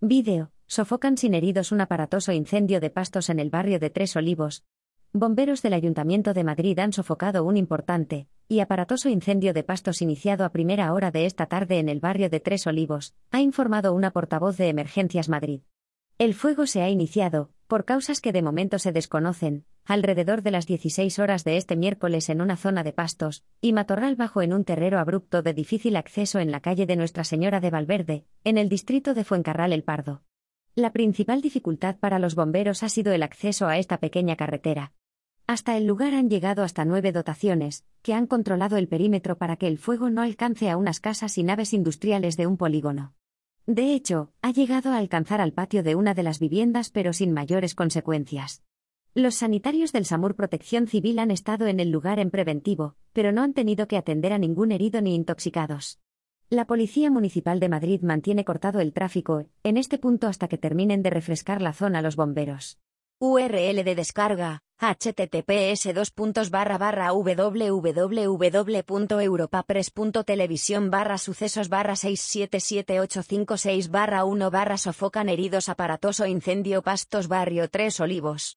Vídeo. Sofocan sin heridos un aparatoso incendio de pastos en el barrio de Tres Olivos. Bomberos del Ayuntamiento de Madrid han sofocado un importante y aparatoso incendio de pastos iniciado a primera hora de esta tarde en el barrio de Tres Olivos, ha informado una portavoz de Emergencias Madrid. El fuego se ha iniciado, por causas que de momento se desconocen, alrededor de las 16 horas de este miércoles en una zona de pastos, y matorral bajo en un terrero abrupto de difícil acceso en la calle de Nuestra Señora de Valverde, en el distrito de Fuencarral El Pardo. La principal dificultad para los bomberos ha sido el acceso a esta pequeña carretera. Hasta el lugar han llegado hasta nueve dotaciones, que han controlado el perímetro para que el fuego no alcance a unas casas y naves industriales de un polígono. De hecho, ha llegado a alcanzar al patio de una de las viviendas pero sin mayores consecuencias. Los sanitarios del SAMUR Protección Civil han estado en el lugar en preventivo, pero no han tenido que atender a ningún herido ni intoxicados. La Policía Municipal de Madrid mantiene cortado el tráfico, en este punto hasta que terminen de refrescar la zona los bomberos. URL de descarga https www.europapress.televisión barra sucesos barra 6778556 barra 1 barra sofocan heridos aparatoso incendio pastos barrio 3 olivos